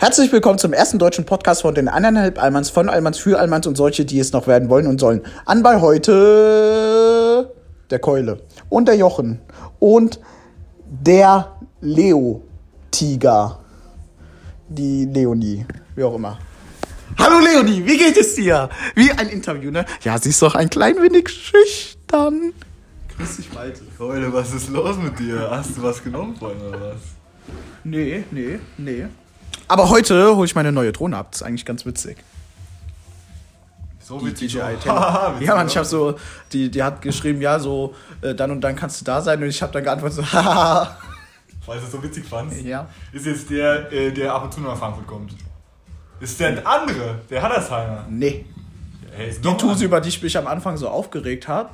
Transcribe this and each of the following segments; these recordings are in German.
Herzlich willkommen zum ersten deutschen Podcast von den anderthalb Almans, von Almans, für Almans und solche, die es noch werden wollen und sollen. Anbei heute der Keule und der Jochen und der Leo-Tiger. Die Leonie, wie auch immer. Hallo Leonie, wie geht es dir? Wie ein Interview, ne? Ja, sie ist doch ein klein wenig schüchtern. Grüß dich, Malte. Keule, was ist los mit dir? Hast du was genommen vorhin oder was? Nee, nee, nee. Aber heute hole ich meine neue Drohne ab. Das ist eigentlich ganz witzig. So Die witzig. DJI Ja, Mann, ich habe so, die, die hat geschrieben, ja, so, äh, dann und dann kannst du da sein. Und ich habe dann geantwortet, so, haha. Weil du es so witzig fandst. Ja. Ist jetzt der, äh, der ab und zu nach Frankfurt kommt. Ist der andere, der Hattersheimer. Nee. Hey, ist Die Tuse, über die ich mich am Anfang so aufgeregt habe,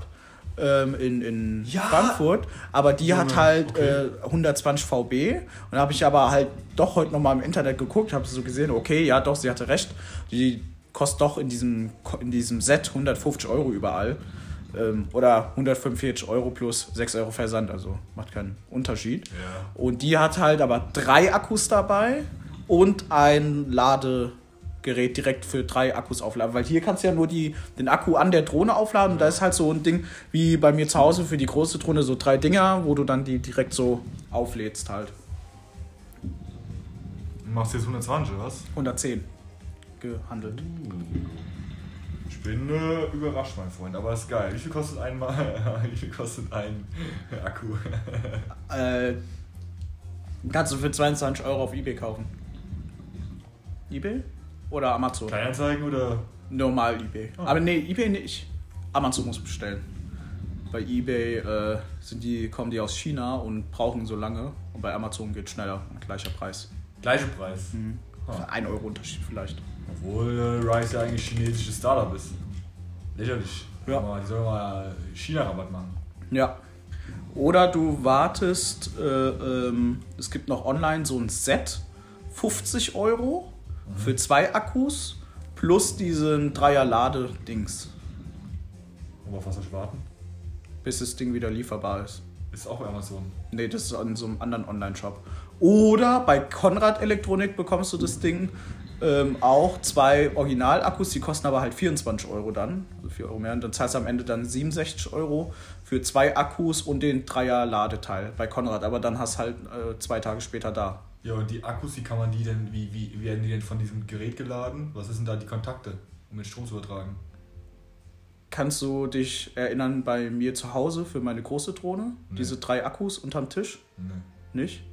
ähm, in, in Ja. Frankfurt, aber die hat Junge, halt okay. äh, 120 VB und habe ich aber halt doch heute nochmal im Internet geguckt, habe so gesehen, okay, ja doch, sie hatte recht, die kostet doch in diesem, in diesem Set 150 Euro überall ähm, oder 145 Euro plus 6 Euro Versand, also macht keinen Unterschied. Ja. Und die hat halt aber drei Akkus dabei und ein Ladegerät direkt für drei Akkus aufladen. Weil hier kannst du ja nur die, den Akku an der Drohne aufladen. Und da ist halt so ein Ding wie bei mir zu Hause für die große Drohne so drei Dinger, wo du dann die direkt so auflädst halt. Du machst jetzt 120 oder was? 110 gehandelt. Ich bin äh, überrascht, mein Freund, aber ist geil. Wie viel kostet ein Mal? Wie viel kostet ein Akku? Äh, kannst du für 22 Euro auf Ebay kaufen. Ebay? Oder Amazon? Kleinanzeigen oder? Normal eBay. Ah. Aber nee, eBay nicht. Amazon muss bestellen. Bei eBay äh, sind die, kommen die aus China und brauchen so lange. Und bei Amazon geht schneller und gleicher Preis. Gleicher Preis. Also ein Euro Unterschied vielleicht. Obwohl äh, Rise ja eigentlich chinesisches Startup ist. Lächerlich. Ja. Aber Die sollen mal China-Rabatt machen. Ja. Oder du wartest, äh, ähm, es gibt noch online so ein Set, 50 Euro für zwei Akkus plus diesen Dreier-Lade-Dings, Und auf was soll ich warten? bis das Ding wieder lieferbar ist. Ist auch Amazon. Nee, das ist an so einem anderen Online-Shop. Oder bei Konrad Elektronik bekommst du das Ding ähm, auch zwei Original-Akkus, die kosten aber halt 24 Euro dann, also 4 Euro mehr. Und dann zahlst du am Ende dann 67 Euro für zwei Akkus und den Dreier-Ladeteil bei Konrad. Aber dann hast halt äh, zwei Tage später da. Ja, und die Akkus, wie kann man die denn, wie, wie werden die denn von diesem Gerät geladen? Was denn da die Kontakte, um den Strom zu übertragen? Kannst du dich erinnern bei mir zu Hause für meine große Drohne? Nee. Diese drei Akkus unterm Tisch? Nee. Nicht?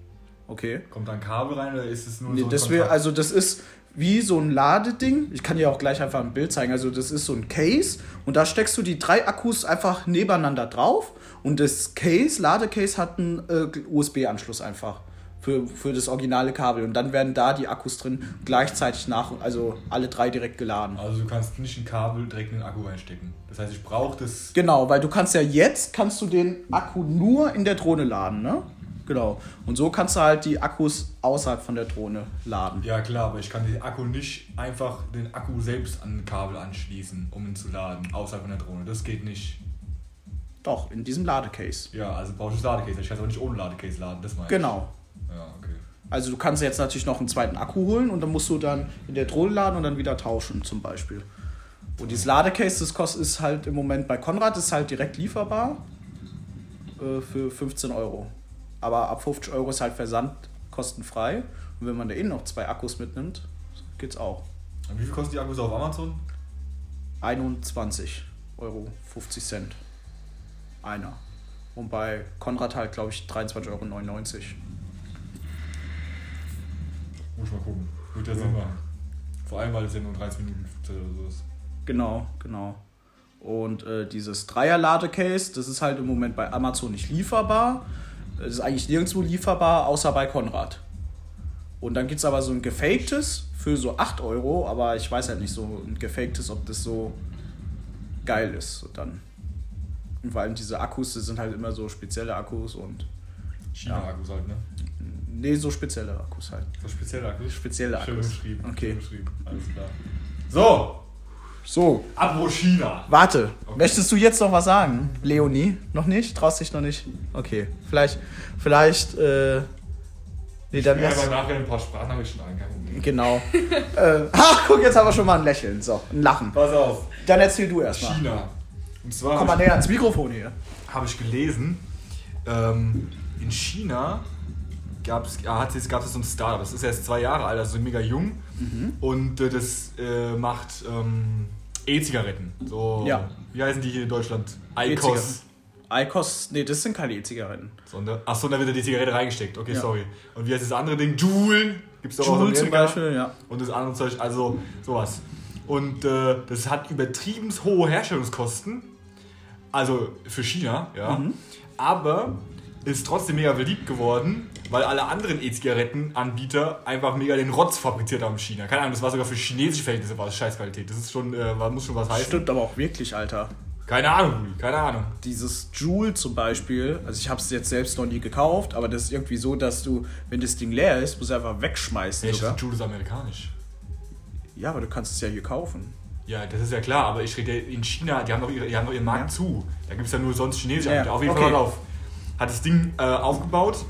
Okay. Kommt da ein Kabel rein oder ist es nur Nee, so ein das Kontakt? also das ist wie so ein Ladeding. Ich kann dir auch gleich einfach ein Bild zeigen. Also das ist so ein Case und da steckst du die drei Akkus einfach nebeneinander drauf und das Case, Ladecase hat einen äh, USB-Anschluss einfach für, für das originale Kabel und dann werden da die Akkus drin gleichzeitig nach, also alle drei direkt geladen. Also du kannst nicht ein Kabel direkt in den Akku reinstecken. Das heißt, ich brauche das... Genau, weil du kannst ja jetzt, kannst du den Akku nur in der Drohne laden, ne? Genau. Und so kannst du halt die Akkus außerhalb von der Drohne laden. Ja klar, aber ich kann den Akku nicht einfach den Akku selbst an ein Kabel anschließen, um ihn zu laden, außerhalb von der Drohne. Das geht nicht. Doch, in diesem Ladecase. Ja, also brauche ich das Ladecase. Ich kann es aber nicht ohne Ladecase laden, das meine Genau. Ja, okay. Also du kannst jetzt natürlich noch einen zweiten Akku holen und dann musst du dann in der Drohne laden und dann wieder tauschen zum Beispiel. Und dieses Ladecase, das kostet ist halt im Moment bei Konrad ist halt direkt lieferbar äh, für 15 Euro. Aber ab 50 Euro ist halt Versand kostenfrei. Und wenn man da eh noch zwei Akkus mitnimmt, geht's auch. Und wie viel kosten die Akkus auf Amazon? 21 Euro 50 Cent. Einer. Und bei Konrad halt, glaube ich, 23,99 Euro. Muss ich mal gucken. Wird ja Sinn machen. Vor allem, weil es ja nur 30 Minuten oder so ist. Genau, genau. Und äh, dieses Dreier-Ladecase, das ist halt im Moment bei Amazon nicht lieferbar. Das ist eigentlich nirgendwo lieferbar, außer bei Konrad. Und dann gibt es aber so ein gefaktes für so 8 Euro, aber ich weiß halt nicht so ein gefaktes, ob das so geil ist. Und dann. Und vor allem diese Akkus, das sind halt immer so spezielle Akkus und. China-Akkus halt, ne? Nee, so spezielle Akkus halt. So spezielle Akkus? Spezielle Schön Akkus. beschrieben. Okay. Schön beschrieben. Alles klar. So, So, apropos China. Warte, Okay. möchtest du jetzt noch was sagen? Leonie? Noch nicht? Traust dich noch nicht? Okay, vielleicht, vielleicht, äh, nee, dann lass, aber nachher ein paar Sprachnachrichten rein, kein Problem. Genau. äh, ach, guck, jetzt haben wir schon mal ein Lächeln. So, ein Lachen. Pass auf. Dann erzähl du erstmal. China. Und zwar Komm mal habe näher ans Mikrofon hier. ich, hab ich gelesen, ähm, in China gab es hat es gab es so ein Startup. Das ist erst zwei Jahre alt, also mega jung. Mhm. Und äh, das äh, macht ähm, E-Zigaretten. So, Ja. wie heißen die hier in Deutschland? Icos. Icos, nee, das sind keine E-Zigaretten. So, ne? Achso, da wird die Zigarette reingesteckt. Okay, Ja. sorry. Und wie heißt das andere Ding? Joule. Gibt's doch auch Joule zum. Beispiel, ja. Und das andere Zeug, also sowas. Und äh, das hat übertrieben hohe Herstellungskosten. Also für China, ja. Mhm. Aber ist trotzdem mega beliebt geworden, weil alle anderen E-Zigarettenanbieter einfach mega den Rotz fabriziert haben in China. Keine Ahnung, das war sogar für chinesische Verhältnisse war das Scheißqualität. Das ist schon, äh, muss schon was heißen. Stimmt aber auch wirklich, Alter. Keine Ahnung, keine Ahnung. Dieses Joule zum Beispiel, also ich habe es jetzt selbst noch nie gekauft, aber das ist irgendwie so, dass du, wenn das Ding leer ist, musst du einfach wegschmeißen Nee, sogar. Jude ist amerikanisch. Ja, aber du kannst es ja hier kaufen. Ja, das ist ja klar, aber ich rede in China, die haben doch, ihre, die haben doch ihren Markt Ja. zu. Da gibt es ja nur sonst chinesische Ja, Anbieter. Auf jeden okay. Fall mal auf. Hat das Ding äh, aufgebaut,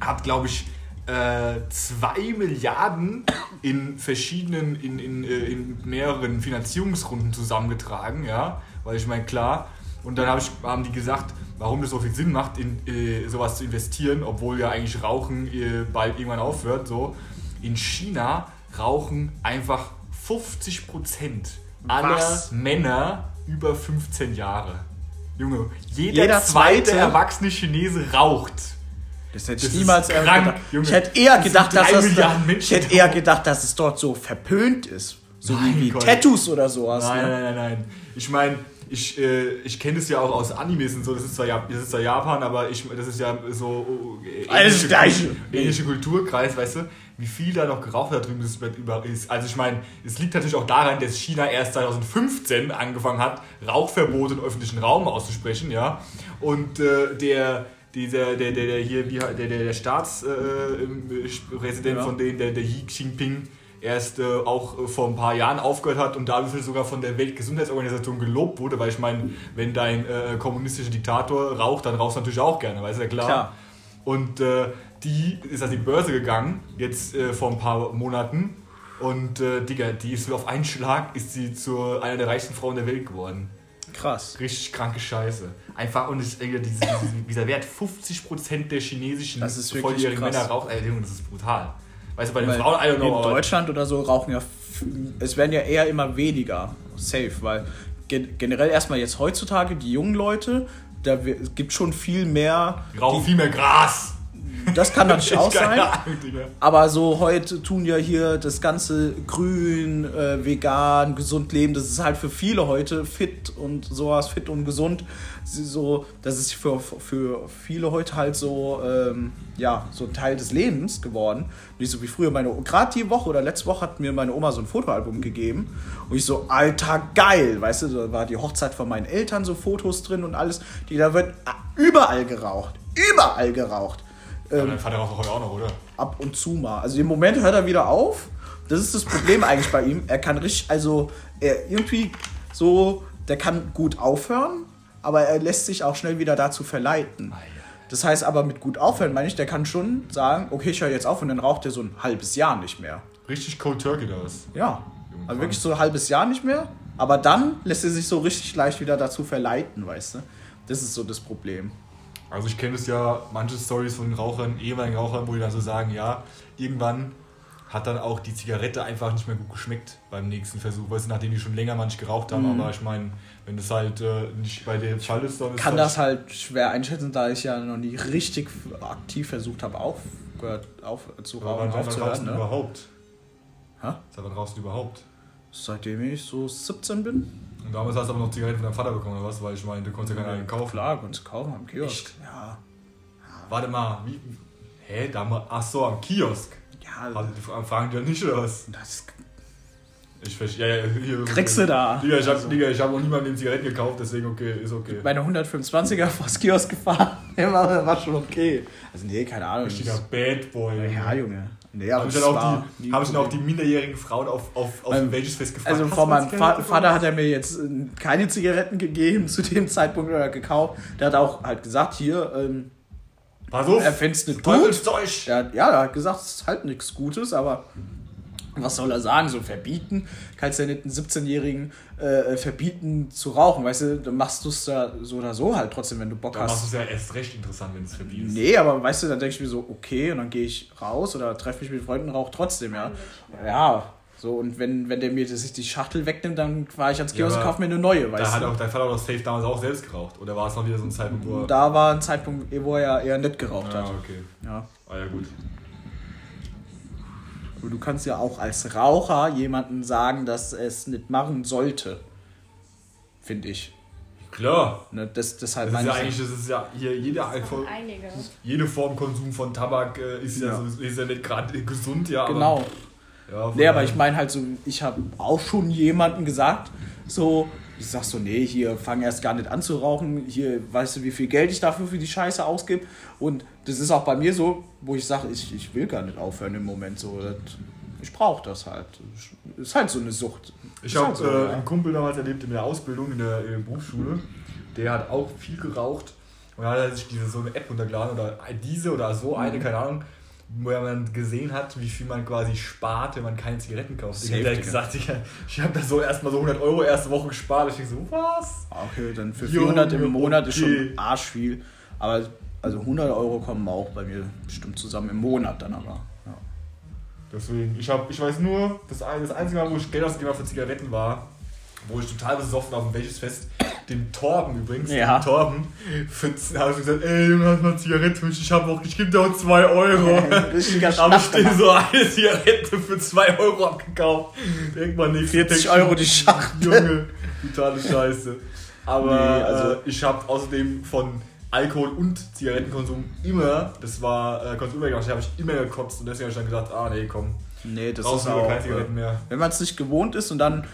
hat glaube ich äh, zwei Milliarden in verschiedenen, in, in, äh, in mehreren Finanzierungsrunden zusammengetragen, ja, weil ich meine, klar. Und dann hab ich, haben die gesagt, warum das so viel Sinn macht, in äh, sowas zu investieren, obwohl ja eigentlich Rauchen äh, bald irgendwann aufhört. So. In China rauchen einfach 50 Prozent aller Was? Männer über 15 Jahre. Junge, jeder, Jeder zweite, zweite? erwachsene Chinese raucht. Das hätte Das ich niemals krank. Ich hätte eher Das gedacht, dass das Milliarden ich hätte eher gedacht, dass es dort so verpönt ist. So Mein wie, wie. Tattoos oder sowas. Nein, ne? nein, nein, nein. Ich meine, ich, äh, ich kenne das ja auch aus Animes und so. Das ist zwar, das ist zwar Japan, aber ich, das ist ja so äh, Alles das Gleiche. ähnliche Kulturkreis, weißt du? Wie viel da noch geraucht da drüben ist, über- ist. Also ich meine, es liegt natürlich auch daran, dass China erst 2015 angefangen hat, Rauchverbote im öffentlichen Raum auszusprechen, ja. Und äh, der dieser, der, der, der hier, der, der, der Staatspräsident Ja. von denen, der, der Xi Jinping, erst äh, auch äh, vor ein paar Jahren aufgehört hat und dafür sogar von der Weltgesundheitsorganisation gelobt wurde, weil ich meine, wenn dein äh, kommunistischer Diktator raucht, dann rauchst du natürlich auch gerne, weißt du ja klar. Klar. Und äh, die ist an die Börse gegangen, jetzt äh, vor ein paar Monaten. Und äh, Digga, die ist auf einen Schlag ist sie zu einer der reichsten Frauen der Welt geworden. Krass. Richtig kranke Scheiße. Einfach, und es, äh, diese, diese, dieser Wert, 50% der chinesischen volljährigen krass. Männer rauchen. Ey, Junge, das ist brutal. Weißt du, bei den Weil Frauen, I don't in know, aber Deutschland oder so rauchen ja, es werden ja eher immer weniger safe, weil gen generell erstmal jetzt heutzutage die jungen Leute, da wir- es gibt schon viel mehr. die rauchen viel mehr Gras. Das kann natürlich auch sein. Ahnung. Aber so heute tun ja hier das ganze grün, äh, vegan, gesund leben, das ist halt für viele heute fit und sowas, fit und gesund. So, das ist für, für viele heute halt so, ähm, ja, so ein Teil des Lebens geworden. Nicht so wie früher. Meine, gerade die Woche oder letzte Woche hat mir meine Oma so ein Fotoalbum gegeben. Und ich so, alter, geil. Weißt du, da war die Hochzeit von meinen Eltern, so Fotos drin und alles. Die, da wird überall geraucht. Überall geraucht. Dein Vater raucht doch heute auch noch, oder? ab und zu mal. Also im Moment hört er wieder auf. Das ist das Problem eigentlich bei ihm. Er kann richtig, also er irgendwie so, der kann gut aufhören, aber er lässt sich auch schnell wieder dazu verleiten. Das heißt aber mit gut aufhören meine ich, der kann schon sagen, okay, ich höre jetzt auf und dann raucht er so ein halbes Jahr nicht mehr. Richtig Cold Turkey das. Ja, also wirklich so ein halbes Jahr nicht mehr. Aber dann lässt er sich so richtig leicht wieder dazu verleiten, weißt du? Das ist so das Problem. Also ich kenne es ja, manche Stories von Rauchern, ehemaligen Rauchern, wo die dann so sagen, ja, irgendwann hat dann auch die Zigarette einfach nicht mehr gut geschmeckt beim nächsten Versuch, weißt du, nachdem die schon länger manche geraucht haben, aber ich meine, wenn das halt äh, nicht bei dem Fall ist, dann ist kann das halt schwer einschätzen, da ich ja noch nie richtig aktiv versucht habe, aufgehört, auf, zu Aber rauchen, rauchst aufzuhören. Ne? überhaupt? Hä? Seit wann rauchst du überhaupt? Seitdem ich so 17 bin. Und damals hast du aber noch Zigaretten von deinem Vater bekommen, oder was? Weil ich meine, du konntest ja keine kaufen. Klar, du kaufen am Kiosk. Echt? Ja. Warte mal, wie? Hä? Damals, ach so, am Kiosk. Ja, Also, fragen die ja nicht, oder was? das Ich verstehe, ja, ja, hier. kriegst du da. Digga, ich habe Also, Digga, ich hab noch nie mal den Zigaretten gekauft, deswegen okay, ist okay. meine 125er vors Kiosk gefahren. Der war, war schon okay. Also nee, keine Ahnung. Richtiger Bad Boy. Ja, Junge. Nee, aber Habe ich, das dann auch die, dann auch die minderjährigen Frauen auf, auf, auf Ähm, welches Fest gefragt? Also von meinem bekommen? Vater hat er mir jetzt äh, keine Zigaretten gegeben zu dem Zeitpunkt oder gekauft. Der hat auch halt gesagt, hier, ähm, Pass auf, er find's nicht gut. Hat, ja, er hat gesagt, es ist halt nichts Gutes, aber was soll er sagen? So verbieten? Kannst ja nicht einen 17-Jährigen äh, verbieten zu rauchen, weißt du? Dann machst du es da so oder so halt trotzdem, wenn du Bock Dann hast. machst du es ja erst recht interessant, wenn es verbietest. Nee, aber weißt du, dann denke ich mir so, okay, und dann gehe ich raus oder treffe mich mit Freunden, rauche trotzdem, ja. Ja, so, und wenn, wenn der mir das, die Schachtel wegnimmt, dann fahre ich ans Ja, Kiosk und aber kaufe mir eine neue, Da weißt hat du. auch dein Vater doch safe damals auch selbst geraucht. Oder war es noch wieder so ein Zeitpunkt, wo er. Da war ein Zeitpunkt, wo er ja eher nicht geraucht ah, hat. okay. Ja. Ah, ja, gut. Aber du kannst ja auch als Raucher jemandem sagen, dass es nicht machen sollte. Finde ich. Klar. Ne, das, deshalb Das ist meine ja ich- eigentlich, das ist ja hier jede, Form- Einige. jede Form Konsum von Tabak äh, ist ja, Ja. so, ist ja nicht gerade gesund, ja. Genau. Aber, ja, Nee, aber ich meine halt so, ich habe auch schon jemandem gesagt, so, ich sag so, nee, hier fang erst gar nicht an zu rauchen, hier, weißt du, wie viel Geld ich dafür für die Scheiße ausgebe und das ist auch bei mir so, wo ich sage, ich, ich will gar nicht aufhören im Moment so, das, ich brauche das halt, ist halt so eine Sucht. Ich habe halt so, äh, ja. einen Kumpel damals erlebt in der Ausbildung, in der, in der Berufsschule. Der hat auch viel geraucht. Und dann hat er sich diese, so eine App runtergeladen oder diese oder so Mhm. eine, keine Ahnung, wo dann gesehen hat, wie viel man quasi spart, wenn man keine Zigaretten kauft. Safe, Ich habe gesagt, ich, ich habe da so erstmal so 100 Euro erste Woche gespart. Ich denke so, was? Okay, dann für Junge, 400 im Monat ist okay. schon arsch viel, aber also 100 Euro kommen auch bei mir bestimmt zusammen im Monat dann aber. Ja. Deswegen, ich, hab, ich weiß nur, das, das einzige Mal, wo ich Geld ausgegeben habe für Zigaretten war, wo ich total besoffen auf dem welches Fest, den Torben übrigens, Ja. den Torben, für, habe ich gesagt, ey Junge, hast mal Zigaretten für mich? Ich habe auch, ich gebe dir auch 2 Euro. Richtiger habe ich dir so eine Zigarette für 2 Euro abgekauft. Denk mal nicht. 40 Euro die Schachtel. Junge, totale Scheiße. Aber Nee, also- äh, ich habe außerdem von Alkohol und Zigarettenkonsum immer, das war äh, Konsumübergang, habe ich immer gekotzt und deswegen habe ich dann gesagt, ah nee, komm, Nee, das Draußen ist auch, keine Zigaretten äh, mehr. wenn man es nicht gewohnt ist und dann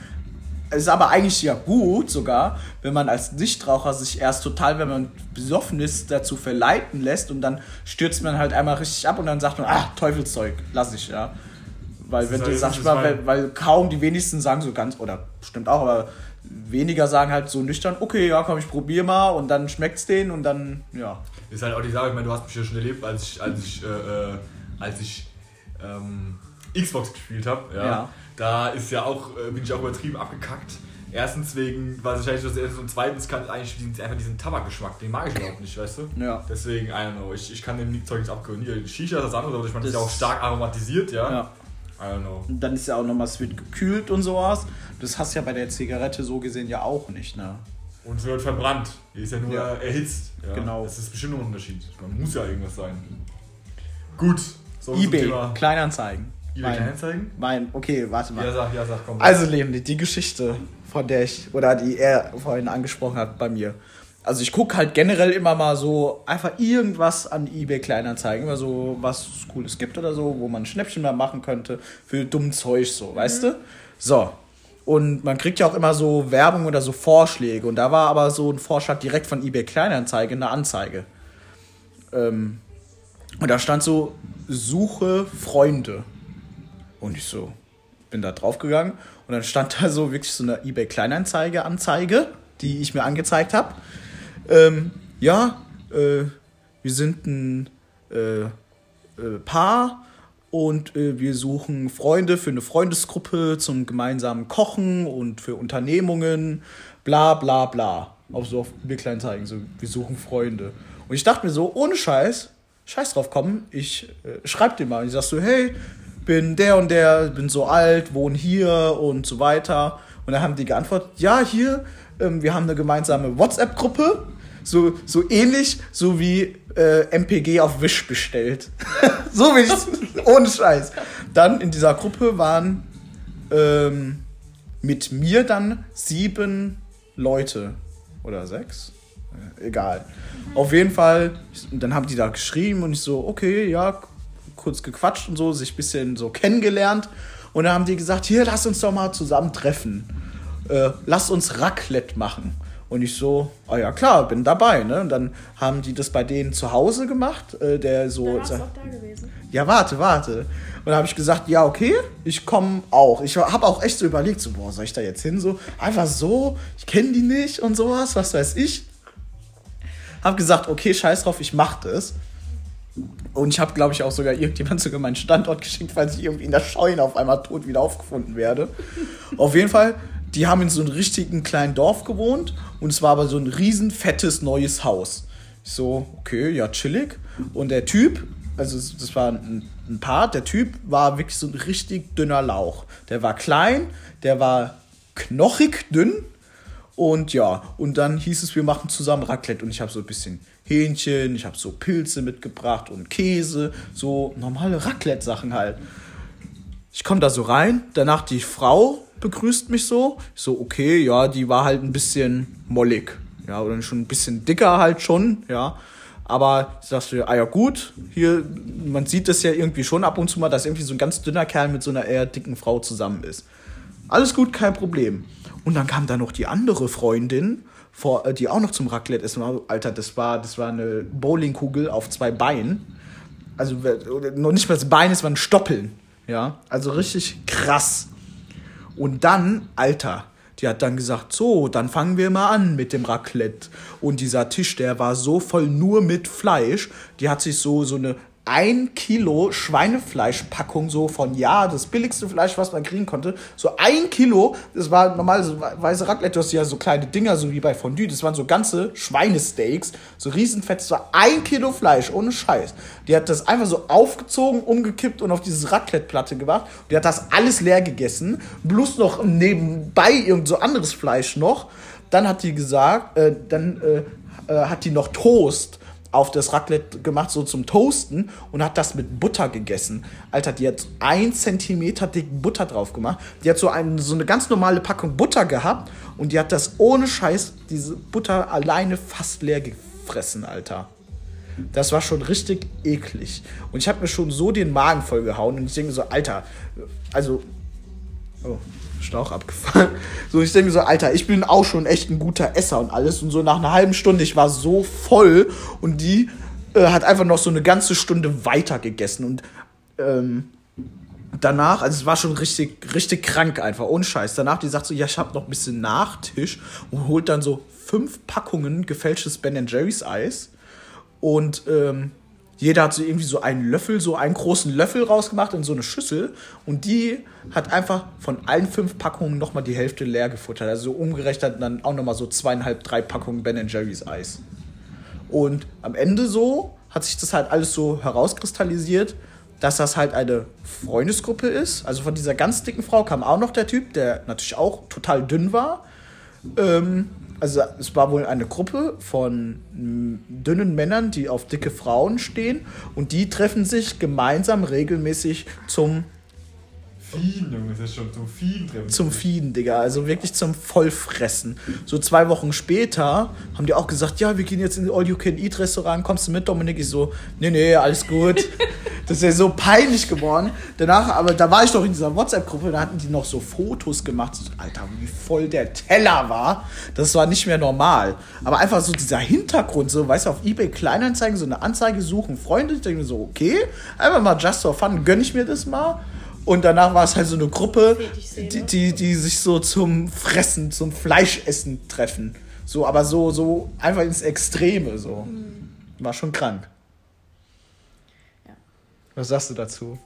es ist aber eigentlich ja gut sogar, wenn man als Nichtraucher sich erst total, wenn man besoffen ist, dazu verleiten lässt und dann stürzt man halt einmal richtig ab und dann sagt man, ah, Teufelszeug, lass ich, ja. Weil wenn du, halt- sag ich mal, weil, weil kaum die wenigsten sagen so ganz, oder stimmt auch, aber weniger sagen halt so nüchtern, okay, ja komm, ich probier mal und dann schmeckt's denen und dann, ja. Ist halt auch die Sache, ich meine, du hast mich ja schon erlebt, als ich, als ich, äh, äh, als ich ähm, Xbox gespielt habe. Ja, Ja. Da ist ja auch, äh, bin ich auch übertrieben abgekackt. Erstens wegen, was wahrscheinlich das erste und zweitens kann ich eigentlich diesen, einfach diesen Tabakgeschmack, den mag ich überhaupt nicht, weißt du? Ja. Deswegen, I don't know, ich, ich kann dem Zeug nichts abgewöhnen. Hier, Shisha ist das andere, aber ich meine, das ist ja auch stark aromatisiert, ja? ja. I don't know. Und dann ist ja auch nochmal, es wird gekühlt und sowas. Das hast du ja bei der Zigarette so gesehen ja auch nicht, ne? Und es wird verbrannt. Die ist ja nur Ja. erhitzt. Ja? Genau. Das ist bestimmt ein Unterschied. Man muss ja irgendwas sein. Gut. So Ebay, Kleinanzeigen. eBay Kleinanzeigen? Mein, okay, warte mal. Ja, sag, ja, sag, komm. Also, Leonie, die Geschichte, von der ich, oder die er vorhin angesprochen hat bei mir. Also, ich gucke halt generell immer mal so einfach irgendwas an eBay Kleinanzeigen, immer so was Cooles gibt oder so, wo man ein Schnäppchen mal machen könnte für dumm Zeug, so, weißt du? So. Und man kriegt ja auch immer so Werbung oder so Vorschläge. Und da war aber so ein Vorschlag direkt von eBay Kleinanzeige, eine Anzeige. Ähm, und da stand so, suche Freunde. Und ich so, bin da draufgegangen und dann stand da so wirklich so eine eBay Kleinanzeige Anzeige, die ich mir angezeigt habe. Ähm, ja, äh, wir sind ein äh, äh, Paar und äh, wir suchen Freunde für eine Freundesgruppe zum gemeinsamen Kochen und für Unternehmungen, bla bla bla. Auch so auf eBay Kleinanzeigen, so wir suchen Freunde. Und ich dachte mir so, ohne Scheiß, Scheiß drauf kommen, ich äh, schreib dir mal. Ich sag so, hey, bin der und der, bin so alt, wohne hier und so weiter. Und dann haben die geantwortet, ja, hier, ähm, wir haben eine gemeinsame WhatsApp-Gruppe, so, so ähnlich, so wie äh, MPG auf Wish bestellt. so wie ich ohne Scheiß. Dann in dieser Gruppe waren ähm, mit mir dann sieben Leute oder sechs. Äh, Egal. Auf jeden Fall, dann haben die da geschrieben und ich so, okay, ja, kurz gequatscht und so, sich ein bisschen so kennengelernt. Und dann haben die gesagt, hier, lass uns doch mal zusammen treffen. Äh, lass uns Raclette machen. Und ich so, ah ja klar, bin dabei. Ne? Und dann haben die das bei denen zu Hause gemacht. Äh, der so, Da du auch da gewesen. ja, warte, warte. Und dann habe ich gesagt, ja, okay, ich komme auch. Ich habe auch echt so überlegt, so, boah, soll ich da jetzt hin? So, einfach so, ich kenne die nicht und sowas, was weiß ich. Hab gesagt, okay, scheiß drauf, ich mach das. Und ich habe, glaube ich, auch sogar irgendjemand sogar meinen Standort geschickt, falls ich irgendwie in der Scheune auf einmal tot wieder aufgefunden werde. auf jeden Fall, die haben in so einem richtigen kleinen Dorf gewohnt und es war aber so ein riesen fettes neues Haus. Ich so, okay, ja, chillig. Und der Typ, also das war ein, ein Part, der Typ war wirklich so ein richtig dünner Lauch. Der war klein, der war knochig dünn und ja, und dann hieß es, wir machen zusammen Raclette und ich habe so ein bisschen Hähnchen, ich habe so Pilze mitgebracht und Käse, so normale Raclette-Sachen halt. Ich komme da so rein, danach die Frau begrüßt mich so. Ich so, okay, ja, die war halt ein bisschen mollig. Ja, oder schon ein bisschen dicker halt schon, ja. Aber ich dachte, ah ja gut, hier, man sieht das ja irgendwie schon ab und zu mal, dass irgendwie so ein ganz dünner Kerl mit so einer eher dicken Frau zusammen ist. Alles gut, kein Problem. Und dann kam da noch die andere Freundin, vor, äh, die auch noch zum Raclette war. Alter, das war, das war eine Bowlingkugel auf zwei Beinen. Also noch nicht mal das Bein, es war ein Stoppeln. Ja, also richtig krass. Und dann, Alter, die hat dann gesagt, so, dann fangen wir mal an mit dem Raclette. Und dieser Tisch, der war so voll nur mit Fleisch. Die hat sich so, so eine ein Kilo Schweinefleischpackung so von ja, das billigste Fleisch, was man kriegen konnte. So ein Kilo, das war normal so weiße Raclette, du hast ja so kleine Dinger, so wie bei Fondue, das waren so ganze Schweinesteaks, so riesenfett, war ein Kilo Fleisch, ohne Scheiß. Die hat das einfach so aufgezogen, umgekippt und auf diese Raclette-Platte gemacht. Die hat das alles leer gegessen, bloß noch nebenbei irgend so anderes Fleisch noch. Dann hat die gesagt, äh, dann äh, äh, hat die noch Toast auf das Raclette gemacht, so zum Toasten und hat das mit Butter gegessen. Alter, die hat ein Zentimeter dick Butter drauf gemacht. Die hat so, ein, so eine ganz normale Packung Butter gehabt und die hat das ohne Scheiß, diese Butter alleine fast leer gefressen, Alter. Das war schon richtig eklig. Und ich habe mir schon so den Magen vollgehauen und ich denke so, Alter, also. Oh. Schlauch abgefahren. So, ich denke so, Alter, ich bin auch schon echt ein guter Esser und alles. Und so nach einer halben Stunde, ich war so voll und die äh, hat einfach noch so eine ganze Stunde weiter gegessen. Und ähm, danach, also es war schon richtig, richtig krank einfach, ohne Scheiß. Danach, die sagt so, ja, ich hab noch ein bisschen Nachtisch und holt dann so fünf Packungen gefälschtes Ben Jerry's Eis. Und ähm, jeder hat so irgendwie so einen Löffel, so einen großen Löffel rausgemacht in so eine Schüssel. Und die hat einfach von allen fünf Packungen nochmal die Hälfte leer gefuttert. Also so umgerechnet dann auch nochmal so zweieinhalb, drei Packungen Ben Jerry's Eis. Und am Ende so hat sich das halt alles so herauskristallisiert, dass das halt eine Freundesgruppe ist. Also von dieser ganz dicken Frau kam auch noch der Typ, der natürlich auch total dünn war. Ähm, also es war wohl eine Gruppe von dünnen Männern, die auf dicke Frauen stehen und die treffen sich gemeinsam regelmäßig zum Fieden, Junge, das ist schon zum Fieden treffen. Zum Fieden, Digga. Also wirklich zum Vollfressen. So zwei Wochen später haben die auch gesagt, ja, wir gehen jetzt in All-You-Can-Eat-Restaurant, kommst du mit, Dominik? Ich so, nee, nee, alles gut. das ist ja so peinlich geworden. Danach, aber da war ich doch in dieser WhatsApp-Gruppe, da hatten die noch so Fotos gemacht. Alter, wie voll der Teller war. Das war nicht mehr normal. Aber einfach so dieser Hintergrund, so, weißt du, auf Ebay Kleinanzeigen, so eine Anzeige suchen, Freunde. Ich denke mir so, okay, einfach mal just for fun, gönn ich mir das mal. Und danach war es halt so eine Gruppe, die, die, die sich so zum Fressen, zum Fleischessen treffen. So, aber so, so einfach ins Extreme. So. Mhm. War schon krank. Was sagst du dazu?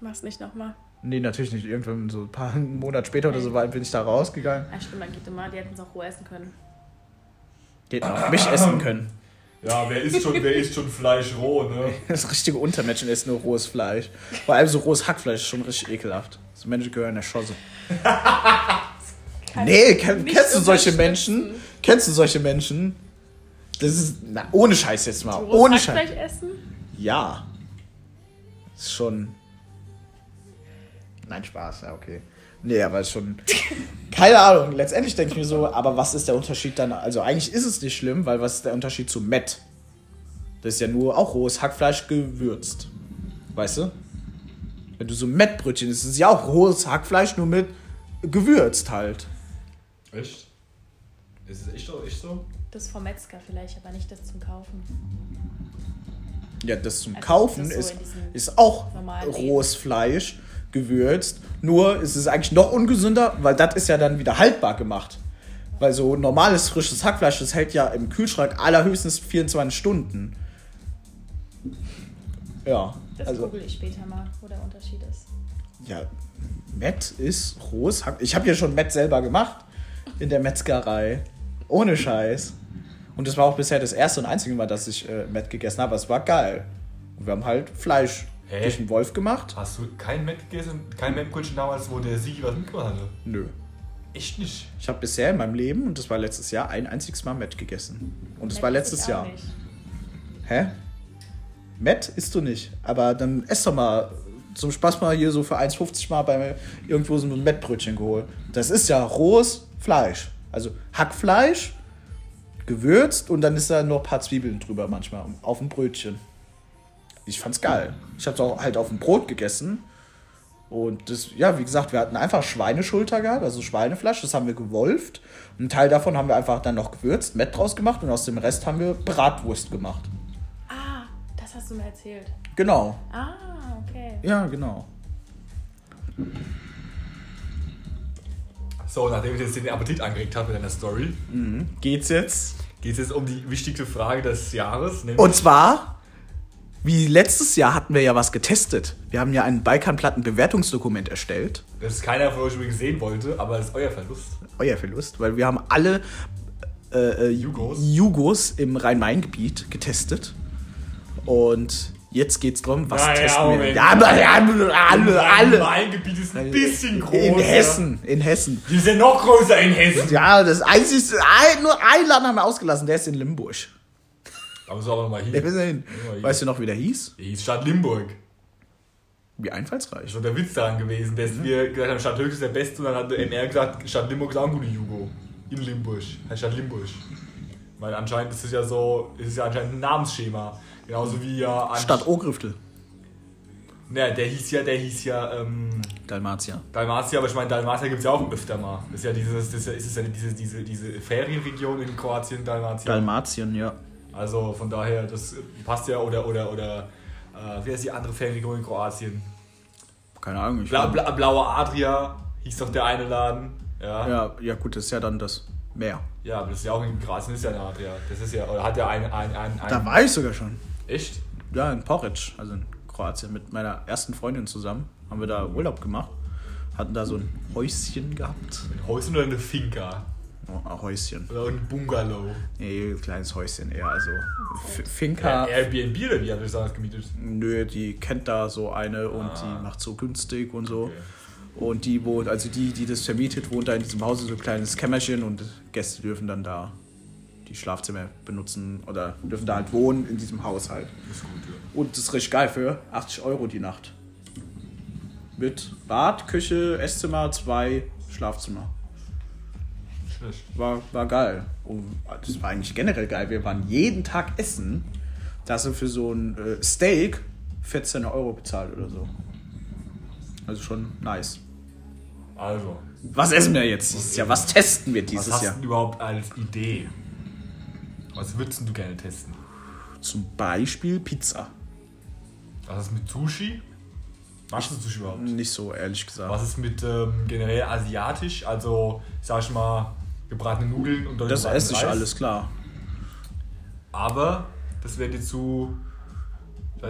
Mach's nicht nochmal. Nee, natürlich nicht. Irgendwann so ein paar Monate später oder so bin ich da rausgegangen. Ja, stimmt, dann geht immer. Die hätten es auch roh essen können. Die hätten auch mich essen können. Ja, wer isst schon, wer isst schon Fleisch roh, ne? Das richtige Untermenschen essen nur rohes Fleisch. Vor allem so rohes Hackfleisch ist schon richtig ekelhaft. So Menschen gehören erschossen. nee, kenn, kennst du solche Menschen? Kennst du solche Menschen? Das ist, na, ohne Scheiß jetzt mal. So ohne Scheiß. essen? Ja. Ist schon. Nein, Spaß, ja, okay. Nee, aber ist schon. Keine Ahnung. Letztendlich denke ich mir so, aber was ist der Unterschied dann? Also eigentlich ist es nicht schlimm, weil was ist der Unterschied zu Met? Das ist ja nur auch rohes Hackfleisch gewürzt. Weißt du? Wenn du so Mettbrötchen isst, ist es ja auch rohes Hackfleisch, nur mit gewürzt halt. Echt? Ist es echt so? Echt so? Das vom Metzger vielleicht, aber nicht das zum Kaufen. Ja, das zum also Kaufen das so ist, ist auch rohes Fleisch gewürzt. Nur ist es eigentlich noch ungesünder, weil das ist ja dann wieder haltbar gemacht. Weil so normales frisches Hackfleisch, das hält ja im Kühlschrank allerhöchstens 24 Stunden. Ja, Das also google ich später mal, wo der Unterschied ist. ja, Met ist rohes Hack. Ich habe ja schon Met selber gemacht in der Metzgerei. Ohne Scheiß. Und das war auch bisher das erste und einzige Mal, dass ich äh, Met gegessen habe. Es war geil. Und wir haben halt Fleisch Hä? durch den Wolf gemacht. Hast du kein Met gegessen? Kein Mettbrötchen damals, wo der Sigi was mitgebracht hatte? Nö. Echt nicht. Ich habe bisher in meinem Leben, und das war letztes Jahr, ein einziges Mal Met gegessen. Und das Nett war letztes es Jahr. nicht. Hä? Met isst du nicht. Aber dann ess doch mal zum Spaß mal hier so für 1,50 mal bei mir irgendwo so ein Mettbrötchen geholt. Das ist ja rohes Fleisch. Also Hackfleisch, gewürzt und dann ist da noch ein paar Zwiebeln drüber manchmal auf dem Brötchen. Ich fand's geil. Ich hab's auch halt auf dem Brot gegessen. Und das, ja, wie gesagt, wir hatten einfach Schweineschulter gehabt, also Schweinefleisch, das haben wir gewolft. Ein Teil davon haben wir einfach dann noch gewürzt, Mett draus gemacht und aus dem Rest haben wir Bratwurst gemacht. Ah, das hast du mir erzählt. Genau. Ah, okay. Ja, genau. So, nachdem ich jetzt den Appetit angeregt habe mit deiner Story, Geht's jetzt? geht es jetzt um die wichtigste Frage des Jahres. Und zwar, wie letztes Jahr hatten wir ja was getestet. Wir haben ja ein Balkanplatten-Bewertungsdokument erstellt. das keiner von euch übrigens sehen wollte, aber das ist euer Verlust. Euer Verlust, weil wir haben alle äh, äh, Jugos. Jugos im Rhein-Main-Gebiet getestet. Und jetzt geht's drum, was Ja, ja, testen wir? Moment. Ja, aber alle, alle, alle. Mein Gebiet ist ein bisschen groß. In Hessen, in Hessen. Die ja noch größer in Hessen. Ja, das einzige, ein, nur ein Laden haben wir ausgelassen, der ist in Limburg. Da müssen wir aber nochmal Der hin. ist hin. Ja, Weißt du noch, wie der hieß? Die hieß Stadt Limburg. Wie Das einfallsreich. ist schon der Witz daran gewesen, dass wir gesagt haben, Stadt Höchst ist der Beste und dann hat der MR gesagt, Stadt Limburg ist auch ein guter Jugo. In Limburg. Heißt Stadt Limburg. Weil anscheinend ist es ja so, ist es ja anscheinend ein Namensschema. Genauso wie ja an Stadt Ogriftel. Ja, der hieß ja, der hieß ja, ähm, Dalmatia. Dalmatia, aber ich meine, Dalmatia gibt es ja auch öfter mal. Das ist ja dieses, das ist ja, es ja diese, diese, diese Ferienregion in Kroatien, Dalmatia. Dalmatien, ja. Also von daher, das passt ja, oder, oder, oder, äh, wie heißt die andere Ferienregion in Kroatien? Keine Ahnung. Ich Bla, Bla, Blaue Adria hieß doch der eine Laden. Ja. ja. Ja, ja, gut, das ist ja dann das Meer. aber das ist ja auch in Kroatien, ist ja eine Adria. Das ist ja, oder hat ja ein, ein, ein, ein Da war ich sogar schon. Echt? Ja, in Poric, also in Kroatien, mit meiner ersten Freundin zusammen. Haben wir da Urlaub gemacht. Hatten da so ein Häuschen gehabt. Ein Häuschen oder eine Finca? Oh, ein Häuschen. Oder ein Bungalow? Nee, ein kleines Häuschen eher. Also F Ja. Finca. Airbnb oder wie habt ihr das gemietet? Nö, die kennt da so eine und Ah. die macht so günstig und so. Okay. Und die wohnt, also die, die das vermietet, wohnt da in diesem Hause so ein kleines Kämmerchen und Gäste dürfen dann da die Schlafzimmer benutzen oder dürfen da halt wohnen in diesem Haushalt. Ist gut, ja. Und das ist richtig geil für 80 Euro die Nacht. Mit Bad, Küche, Esszimmer, zwei Schlafzimmer. Schlecht. War, war geil. Und das war eigentlich generell geil. Wir waren jeden Tag essen. Da hast du für so ein äh, Steak 14 Euro bezahlt oder so. Also schon nice. Also, Was essen wir jetzt dieses Jahr? Was testen wir was dieses hast Jahr? du denn überhaupt als Idee? Was würdest du gerne testen? Zum Beispiel Pizza. Was ist mit Sushi? Magst du Sushi überhaupt? Nicht so, ehrlich gesagt. Was ist mit ähm, generell asiatisch? Also, sag ich mal, gebratene Nudeln und Das gebratenen esse ich Reis. alles, klar. Aber das wäre dir zu.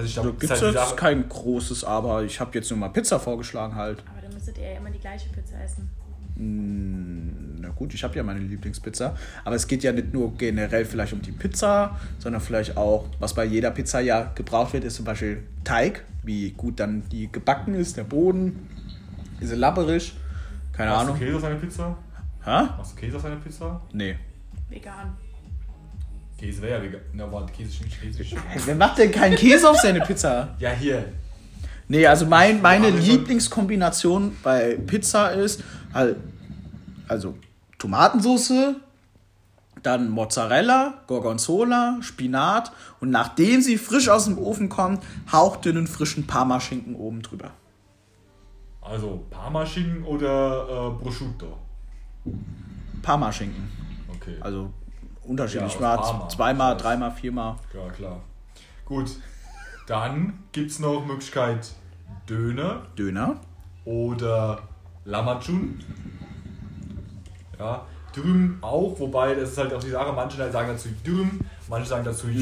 Ich Da da gibt es halt jetzt kein großes, aber ich habe jetzt nur mal Pizza vorgeschlagen halt. Aber dann müsstet ihr ja immer die gleiche Pizza essen. Na gut, ich habe ja meine Lieblingspizza. Aber es geht ja nicht nur generell vielleicht um die Pizza, sondern vielleicht auch, was bei jeder Pizza ja gebraucht wird, ist zum Beispiel Teig. Wie gut dann die gebacken ist, der Boden. Ist sie labberig? Keine Machst Ahnung. du Käse auf deine Pizza? Hä? Machst du Käse auf deine Pizza? Nee. Vegan. Käse wäre ja vegan. Na, warte, Käse ist nicht Käse. ist- Wer macht denn keinen Käse auf seine Pizza? Ja, hier. Nee, also mein, meine Lieblingskombination bei Pizza ist halt, also Tomatensauce, dann Mozzarella, Gorgonzola, Spinat und nachdem sie frisch aus dem Ofen kommt, hauchdünnen frischen Parmaschinken oben drüber. Also, Parmaschinken oder äh, Prosciutto? Parmaschinken. Okay. Also unterschiedlich. Ja, mal zweimal, dreimal, viermal. Ja, klar. Gut. Dann gibt es noch Möglichkeit Döner Döner. oder Lamacun. Ja, Dürüm auch, wobei das ist halt auch die Sache, manche sagen dazu Dürüm, manche sagen dazu Mhm.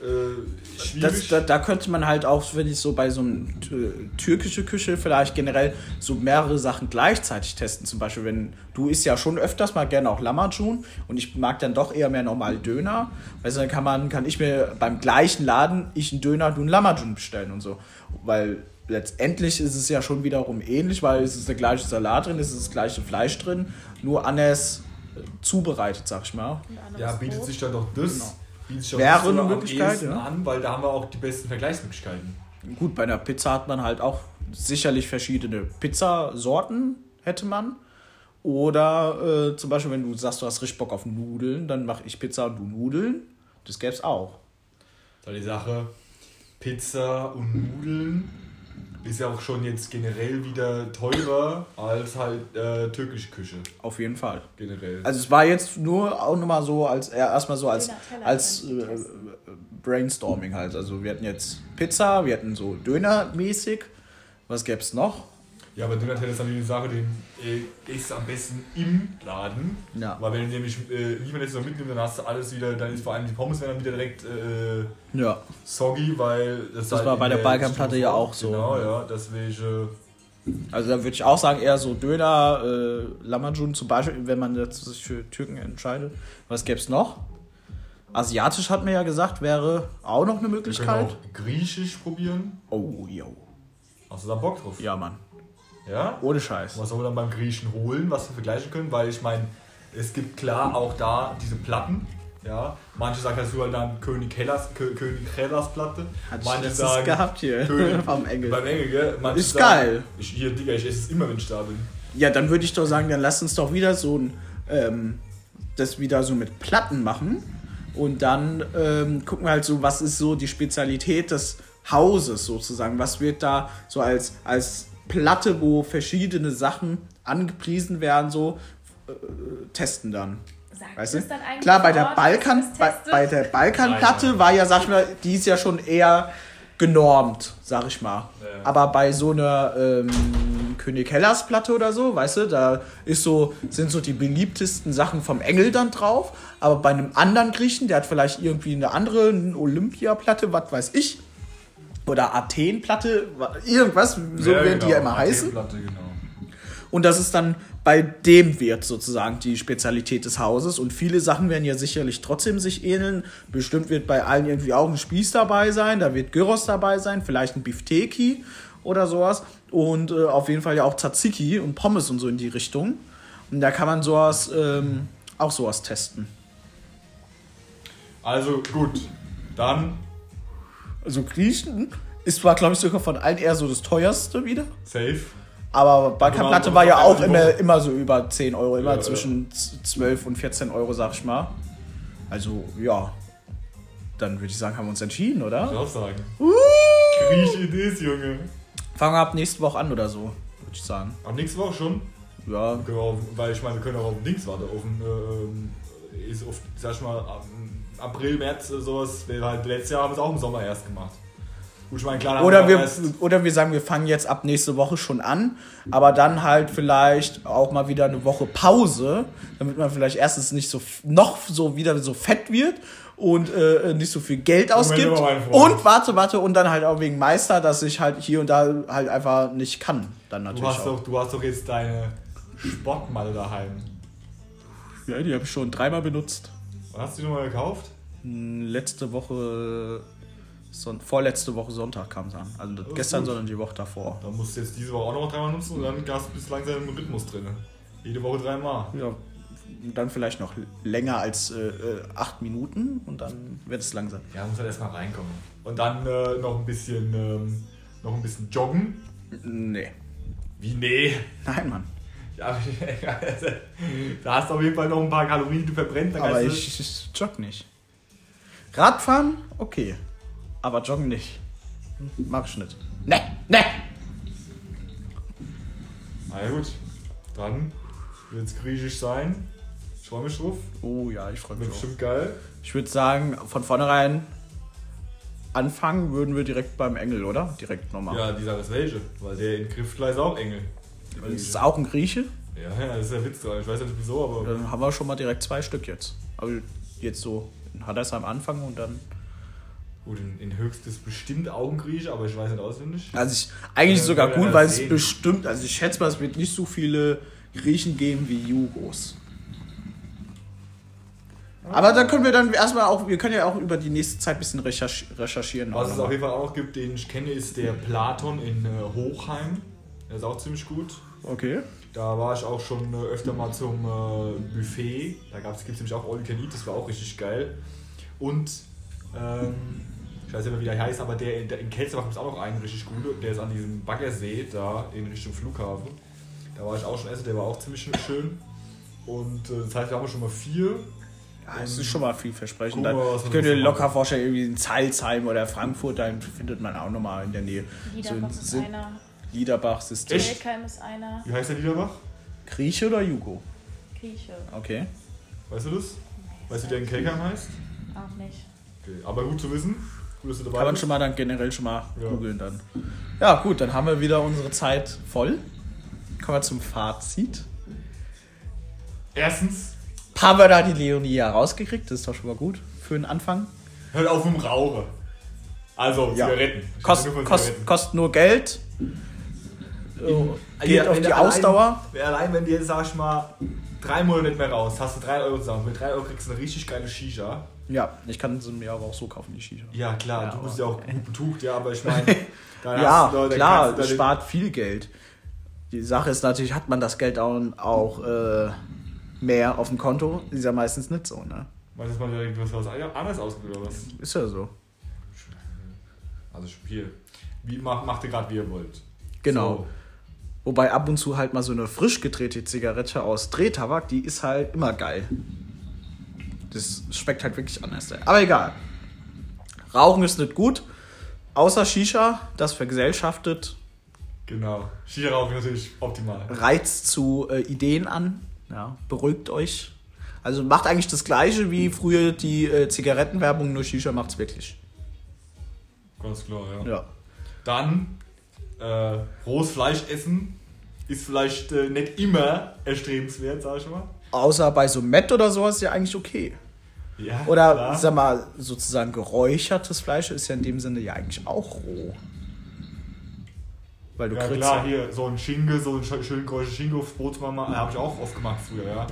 Äh, Das, da, da könnte man halt auch, wenn ich so bei so einem tü- türkische Küche vielleicht generell so mehrere Sachen gleichzeitig testen. Zum Beispiel, wenn du isst ja schon öfters mal gerne auch Lamajun und ich mag dann doch eher mehr normal Döner. Weißt du, dann kann man, kann ich mir beim gleichen Laden ich einen Döner, du einen Lamajun bestellen und so. Weil letztendlich ist es ja schon wiederum ähnlich, weil es ist der gleiche Salat drin, es ist das gleiche Fleisch drin, nur anders äh, zubereitet, sag ich mal. Ja, bietet sich dann doch das. Genau. Wäre eine Möglichkeit, ja. an, weil da haben wir auch die besten Vergleichsmöglichkeiten. Gut, bei einer Pizza hat man halt auch sicherlich verschiedene Pizzasorten, hätte man. Oder äh, zum Beispiel, wenn du sagst, du hast richtig Bock auf Nudeln, dann mache ich Pizza und du Nudeln. Das gäbe es auch. Da die Sache, Pizza und Nudeln ist ja auch schon jetzt generell wieder teurer als halt äh, türkische Küche. Auf jeden Fall. Generell. Also es war jetzt nur auch nochmal so als äh, erstmal so als, als äh. Brainstorming halt. Also wir hatten jetzt Pizza, wir hatten so Döner-mäßig. Was gäbe es noch? Ja, aber Döner-Teller ist natürlich die Sache, den äh, isst am besten im Laden. Ja. Weil wenn du nämlich äh, Liefernetzen noch mitnimmst, dann hast du alles wieder, dann ist vor allem die Pommes werden dann wieder direkt äh, Ja. soggy, weil das, Das war bei der Balkanplatte ja auch so. Genau, ja, deswegen. Also da würde ich auch sagen, eher so Döner, äh, Lamajun zum Beispiel, wenn man jetzt sich für Türken entscheidet. Was gäbe es noch? Asiatisch hat mir ja gesagt, wäre auch noch eine Wir können Möglichkeit. auch Griechisch probieren. Oh, yo. Hast du da Bock drauf? Ja, Mann. Ja? Ohne Scheiß. Was sollen wir dann beim Griechen holen, was wir vergleichen können? Weil ich meine, es gibt klar auch da diese Platten. Ja, manche sagen dazu halt dann König Hellas, Kö König Hellas Platte. Ich manche gehabt hier König vom Engel. Beim Engel, gell? Manche Ist sagen, geil. Ich, hier, Digga, ich esse es immer, wenn ich da bin. Ja, dann würde ich doch sagen, dann lass uns doch wieder so ein, ähm, das wieder so mit Platten machen. Und dann ähm, gucken wir halt so, was ist so die Spezialität des Hauses sozusagen. Was wird da so als, als Platte, wo verschiedene Sachen angepriesen werden, so äh, testen dann. Sagt Weißt du? das dann eigentlich Klar, bei der Balkan, bei, bei der Balkanplatte war ja, sag ich mal, die ist ja schon eher genormt, sag ich mal. Ja. Aber bei so einer ähm, König Hellas Platte oder so, weißt du, da ist so, sind so die beliebtesten Sachen vom Engel dann drauf. Aber bei einem anderen Griechen, der hat vielleicht irgendwie eine andere Olympia-Platte, was weiß ich. Oder Athen-Platte, wa- irgendwas, so werden die ja immer heißen. Genau. Und das ist dann bei dem Wirt sozusagen die Spezialität des Hauses. Und viele Sachen werden ja sicherlich trotzdem sich ähneln. Bestimmt wird bei allen irgendwie auch ein Spieß dabei sein, da wird Gyros dabei sein, vielleicht ein Bifteki oder sowas. Und äh, auf jeden Fall ja auch Tzatziki und Pommes und so in die Richtung. Und da kann man sowas, ähm, auch sowas testen. Also gut, dann Also Griechen ist zwar, glaube ich, sogar von allen eher so das teuerste wieder. safe. Aber Balkanplatte Aber war ja auch immer, immer so über 10 Euro, immer Ja, zwischen z- 12 und 14 Euro, sag ich mal. Also, ja. Dann würde ich sagen, haben wir uns entschieden, Ich oder? auch sagen. Grieche ist, Junge. Fangen wir ab nächste Woche an oder so, würde ich sagen. Auch nächste Woche schon. Ja, auf, weil ich meine, wir können auch auf Dings warten. Auf ähm, ist auf, sag ich mal, April, März, äh, sowas. Wir halt, letztes Jahr haben wir es auch im Sommer erst gemacht. Gut, ich meine, klar, Oder wir, oder wir sagen, wir fangen jetzt ab nächste Woche schon an, aber dann halt vielleicht auch mal wieder eine Woche Pause, damit man vielleicht erstens nicht so noch so wieder so fett wird und äh, nicht so viel Geld ausgibt. Und warte, warte, und dann halt auch wegen Meister, dass ich halt hier und da halt einfach nicht kann. Dann du, natürlich hast auch. doch, du hast doch jetzt deine Sportmalle daheim. Ja, die habe ich schon dreimal benutzt. Wann hast du die nochmal gekauft? Hm, Letzte Woche, Son vorletzte Woche Sonntag kam es an. Also nicht ist gestern, gut. sondern die Woche davor. Dann musst du jetzt diese Woche auch noch dreimal nutzen und dann hast du bis langsam im Rhythmus drin. Jede Woche dreimal. Ja, dann vielleicht noch länger als äh, äh, acht Minuten und dann wird es langsam. Ja, muss halt erstmal reinkommen. Und dann äh, noch ein bisschen ähm, noch ein bisschen joggen. Nee. Wie nee? Nein, Mann. Ja, da hast du auf jeden Fall noch ein paar Kalorien, die du verbrennst. Dann Aber ich, ich jogge nicht. Radfahren, okay. Aber joggen nicht. Mach ich nicht. Ne, ne! Na ja, gut. Dann wird es griechisch sein. Ich freue mich drauf. Oh ja, ich freue mich Wird auch. bestimmt geil. Ich würde sagen, von vornherein anfangen würden wir direkt beim Engel, oder? Direkt nochmal. Ja, die Sache ist welche. Weil der in Griffkleid ist auch Engel. Das ist auch ein Grieche. Ja, ja, das ist der Witz dran. Ich weiß ja nicht wieso, aber. Dann haben wir schon mal direkt zwei Stück jetzt. Aber jetzt so in Haddersheim anfangen und dann Gut, in, in höchstes bestimmt auch ein Grieche, aber ich weiß nicht auswendig. Also ich, eigentlich Ja, sogar wir gut, weil es bestimmt, also ich schätze mal, es wird nicht so viele Griechen geben wie Jugos. Aber da können wir dann erstmal auch, wir können ja auch über die nächste Zeit ein bisschen recherch recherchieren. Was es auf jeden Fall auch noch gibt, den ich kenne, ist der Platon in äh, Hochheim. Der ist auch ziemlich gut. Okay. Da war ich auch schon äh, öfter mal zum äh, Buffet. Da gibt es nämlich auch All You Can Eat, das war auch richtig geil. Und, ähm, ich weiß nicht mehr, wie der heißt, aber der, der in Kelsterbach gibt es auch noch einen richtig guten. Der ist an diesem Baggersee, da in Richtung Flughafen. Da war ich auch schon essen, der war auch ziemlich schön. Und äh, das heißt, wir haben schon mal vier. Ja, es ist schon mal vielversprechend. Dann, ich wir könnte so locker vorstellen, irgendwie in Salzheim oder Frankfurt, da findet man auch nochmal in der Nähe. Liederbach so, ist sind einer. Liederbach, System. Echt? Welkheim ist einer. Wie heißt der Liederbach? Grieche oder Jugo? Grieche. Okay. Weißt du das? Weißt du, wie der in Kelkheim heißt? Auch nicht. Okay. Aber gut zu wissen. Gut, dass du dabei Kann man bist. schon mal dann generell schon mal Ja. googeln dann. Ja, gut, dann haben wir wieder unsere Zeit voll. Kommen wir zum Fazit. Erstens, Haben wir da die Leonie ja rausgekriegt, das ist doch schon mal gut für den Anfang. hört auf mit dem Rauchen. Also, Ja. Zigaretten. Kost, kost, Zigaretten. kostet nur Geld. In- Geht Ja, auf die allein- Ausdauer. Allein wenn du jetzt, sag ich mal, drei Monate nicht mehr raus, hast du drei Euro zusammen. Mit drei Euro kriegst du eine richtig geile Shisha. Ja, ich kann sie mir aber auch so kaufen, die Shisha. Ja, klar, Ja, du bist ja auch gut betucht, ja, aber ich meine, da Ja, hast du klar, kannst du da es den- spart viel Geld. Die Sache ist natürlich, hat man das Geld auch, auch äh, mehr auf dem Konto? Ist ja meistens nicht so, ne? Dass man direkt was anderes ausgibt oder was? Ist ja so. Also hier, wie macht, macht ihr gerade, wie ihr wollt. Genau. Wobei ab und zu halt mal so eine frisch gedrehte Zigarette aus Drehtabak, die ist halt immer geil. Das schmeckt halt wirklich anders. Aber egal. Rauchen ist nicht gut. Außer Shisha, das vergesellschaftet, genau. Shisha rauchen natürlich optimal. reizt zu äh, Ideen an. Ja, beruhigt euch. Also macht eigentlich das gleiche wie früher die äh, Zigarettenwerbung, nur Shisha macht's wirklich. Ganz klar, ja. Ja. Dann, äh, rohes Fleisch essen ist vielleicht äh, nicht immer erstrebenswert, sag ich mal. Außer bei so Met oder sowas ist ja eigentlich okay. Ja, Oder klar. sag mal, sozusagen geräuchertes Fleisch ist ja in dem Sinne ja eigentlich auch roh. Weil du Ja kriegst klar, hier so ein Schinke, so ein sch- schön geräuchertes Schinke aufs Bootsmama, äh, habe ich auch oft gemacht früher, ja.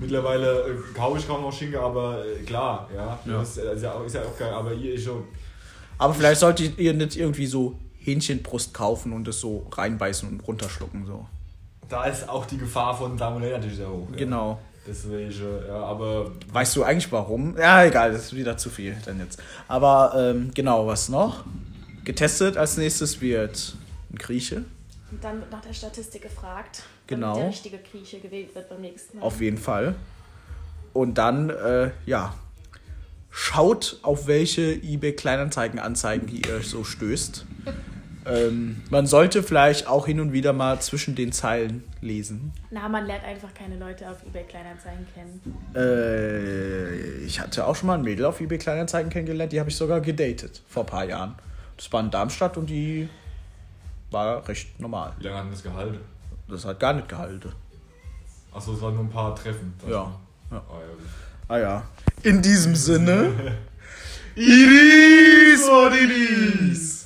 Mittlerweile äh, kaufe ich kaum noch Schinke, aber äh, klar, ja. Ja. Das ist, ist, ja, auch- ist ja auch geil, aber ihr schon. Aber vielleicht solltet ihr nicht irgendwie so Hähnchenbrust kaufen und es so reinbeißen und runterschlucken. So. Da ist auch die Gefahr von Salmonella natürlich sehr hoch. Ja. Genau. Deswegen, ja, aber Weißt du eigentlich warum? Ja, egal, das ist wieder zu viel dann jetzt. Aber ähm, genau, was noch? Getestet als nächstes wird ein Grieche. Und dann wird nach der Statistik gefragt. Genau. Der richtige Grieche gewählt wird beim nächsten Mal. Auf jeden Fall. Und dann, äh, ja, schaut, auf welche eBay Kleinanzeigen-Anzeigen ihr euch so stößt. Ähm, man sollte vielleicht auch hin und wieder mal zwischen den Zeilen lesen. Na, man lernt einfach keine Leute auf eBay Kleinanzeigen kennen. Äh, ich hatte auch schon mal ein Mädel auf eBay Kleinanzeigen kennengelernt, die habe ich sogar gedatet vor ein paar Jahren. Das war in Darmstadt und die war recht normal. wie lange hat das gehalten? Das hat gar nicht gehalten. Achso, es waren nur ein paar Treffen. Ja. ja. Ah, ja. Ah ja. In diesem Sinne. Iris, what it is.